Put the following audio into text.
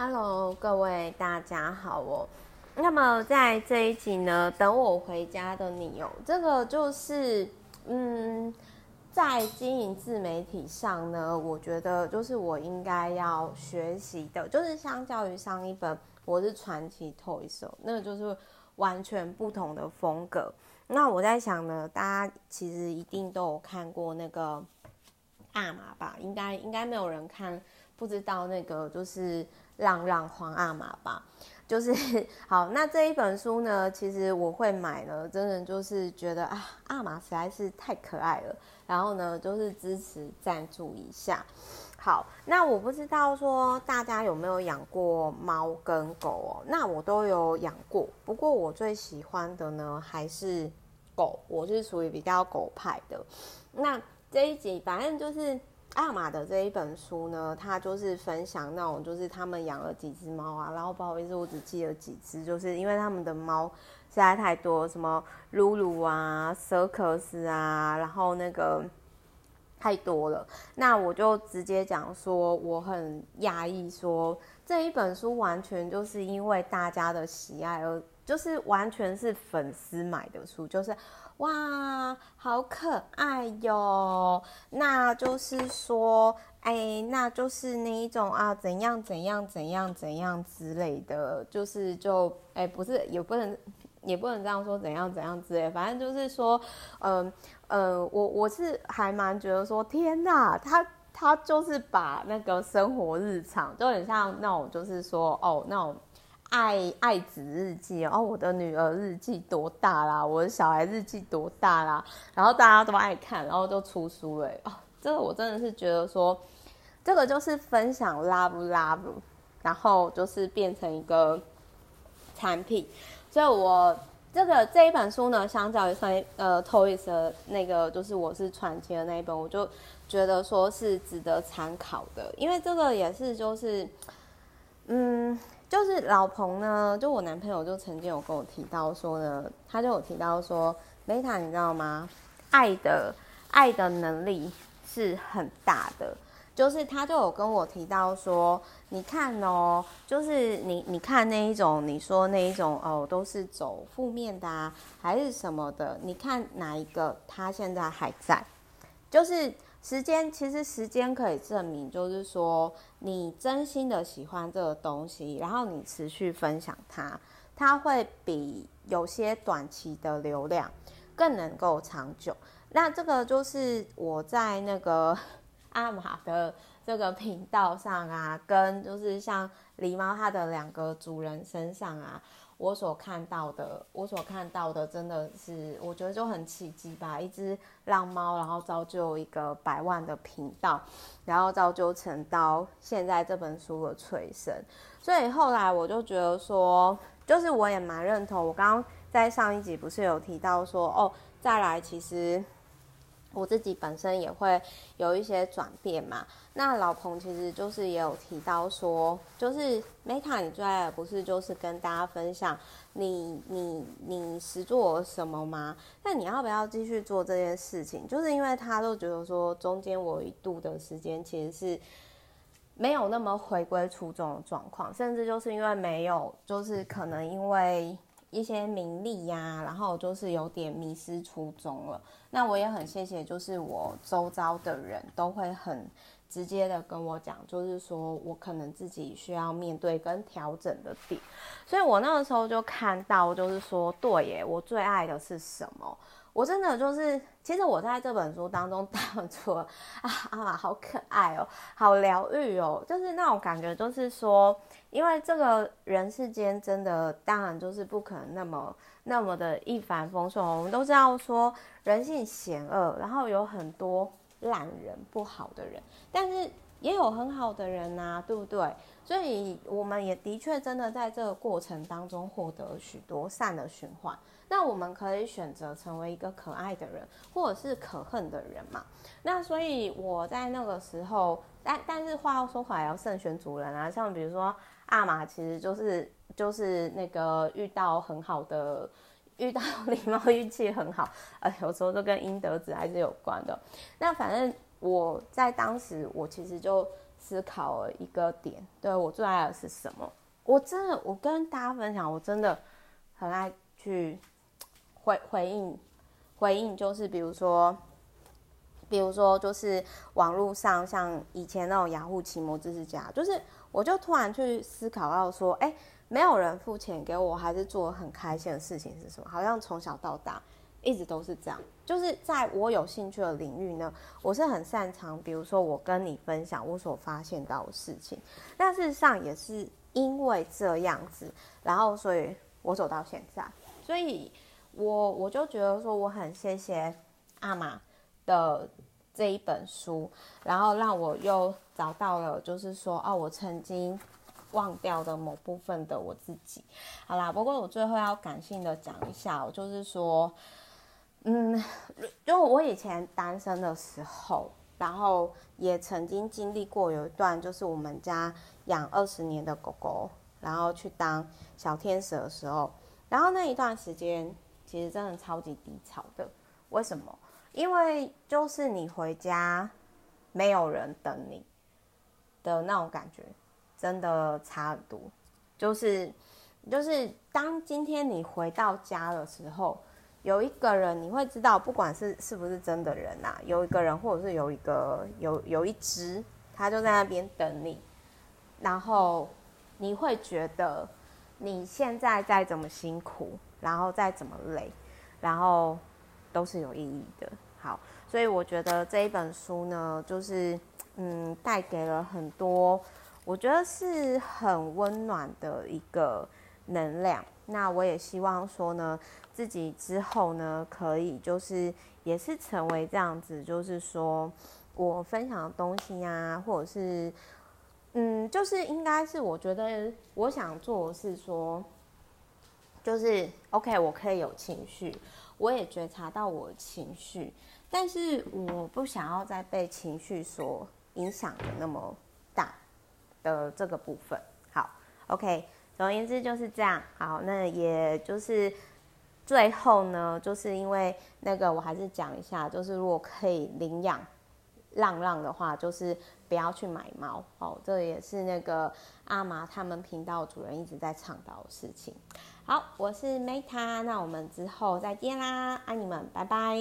Hello，各位大家好哦。那么在这一集呢，等我回家的你哦，这个就是嗯，在经营自媒体上呢，我觉得就是我应该要学习的，就是相较于上一本我是传奇 Toys，那个就是完全不同的风格。那我在想呢，大家其实一定都有看过那个阿玛吧？应该应该没有人看不知道那个就是。浪浪皇阿玛吧，就是 好。那这一本书呢，其实我会买呢，真的就是觉得啊，阿玛实在是太可爱了。然后呢，就是支持赞助一下。好，那我不知道说大家有没有养过猫跟狗哦？那我都有养过，不过我最喜欢的呢还是狗，我是属于比较狗派的。那这一集反正就是。阿玛的这一本书呢，他就是分享那种，就是他们养了几只猫啊，然后不好意思，我只记了几只，就是因为他们的猫实在太多，什么露露啊、瑟克斯啊，然后那个太多了，那我就直接讲说，我很讶异，说这一本书完全就是因为大家的喜爱而，就是完全是粉丝买的书，就是。哇，好可爱哟！那就是说，哎，那就是那一种啊，怎样怎样怎样怎样之类的，就是就哎，不是也不能也不能这样说，怎样怎样之类，反正就是说，嗯呃，我我是还蛮觉得说，天哪，他他就是把那个生活日常，就很像那种，就是说哦那种。爱爱子日记哦，我的女儿日记多大啦？我的小孩日记多大啦？然后大家都爱看，然后就出书了哦。这个我真的是觉得说，这个就是分享 love love，然后就是变成一个产品。所以我这个这一本书呢，相较于上呃 Toys 的那个就是我是传奇的那一本，我就觉得说是值得参考的，因为这个也是就是嗯。就是老彭呢，就我男朋友就曾经有跟我提到说呢，他就有提到说，Meta 你知道吗？爱的爱的能力是很大的，就是他就有跟我提到说，你看哦，就是你你看那一种，你说那一种哦，都是走负面的啊，还是什么的？你看哪一个他现在还在？就是。时间其实时间可以证明，就是说你真心的喜欢这个东西，然后你持续分享它，它会比有些短期的流量更能够长久。那这个就是我在那个 阿玛的这个频道上啊，跟就是像狸猫它的两个主人身上啊。我所看到的，我所看到的，真的是我觉得就很奇迹吧。一只浪猫，然后造就一个百万的频道，然后造就成到现在这本书的催生。所以后来我就觉得说，就是我也蛮认同。我刚刚在上一集不是有提到说，哦，再来其实。我自己本身也会有一些转变嘛。那老彭其实就是也有提到说，就是 Meta，你最爱的不是就是跟大家分享你你你实做什么吗？那你要不要继续做这件事情？就是因为他都觉得说，中间我一度的时间其实是没有那么回归初衷的状况，甚至就是因为没有，就是可能因为。一些名利呀、然后就是有点迷失初衷了。那我也很谢谢，就是我周遭的人都会很直接的跟我讲，就是说我可能自己需要面对跟调整的点。所以我那个时候就看到，就是说，对耶，我最爱的是什么？我真的就是，其实我在这本书当中 当初啊，阿玛好可爱哦，好疗愈哦，就是那种感觉，就是说。因为这个人世间真的，当然就是不可能那么那么的一帆风顺。我们都知道说人性险恶，然后有很多烂人、不好的人，但是也有很好的人呐、对不对？所以我们也的确真的在这个过程当中获得许多善的循环。那我们可以选择成为一个可爱的人，或者是可恨的人嘛？那所以我在那个时候，但但是话要说回来，要慎选主人啊，像比如说。阿玛其实就是就是那个遇到很好的，遇到礼貌运气很好，呃，有时候都跟阴德子还是有关的。那反正我在当时，我其实就思考了一个点，对，我最爱的是什么？我真的，我跟大家分享，我真的很爱去回回应回应，就是比如说，比如说就是网络上像以前那种雅虎奇摩知识家，就是我就突然去思考到说，哎，没有人付钱给我，还是做很开心的事情是什么？好像从小到大。一直都是这样，就是在我有兴趣的领域呢，我是很擅长。比如说，我跟你分享我所发现到的事情，但事实上也是因为这样子，然后所以我走到现在。所以我我就觉得说，我很谢谢阿玛的这一本书，然后让我又找到了，就是说，哦，我曾经忘掉的某部分的我自己。好啦，不过我最后要感性的讲一下，我就是说。嗯，就我以前单身的时候，然后也曾经经历过有一段，就是我们家养二十年的狗狗，然后去当小天使的时候，然后那一段时间其实真的超级低潮的。为什么？因为就是你回家没有人等你的那种感觉，真的差很多。就是就是当今天你回到家的时候。有一个人，你会知道，不管是是不是真的人呐、啊，有一个人，或者是有一个有有一只，他就在那边等你，然后你会觉得你现在再怎么辛苦，然后再怎么累，然后都是有意义的。好，所以我觉得这一本书呢，就是嗯，带给了很多，我觉得是很温暖的一个能量。那我也希望说呢。自己之后呢，可以就是也是成为这样子，就是说我分享的东西啊，或者是嗯，就是应该是我觉得我想做是说，就是 OK，我可以有情绪，我也觉察到我情绪，但是我不想要再被情绪所影响的那么大的这个部分。好，OK，总而言之就是这样。好，那也就是。最后呢，就是因为那个，我还是讲一下，就是如果可以领养浪浪的话，就是不要去买猫哦。这也是那个阿麻他们频道主人一直在倡导的事情。好，我是 Meta，那我们之后再见啦，爱你们，拜拜。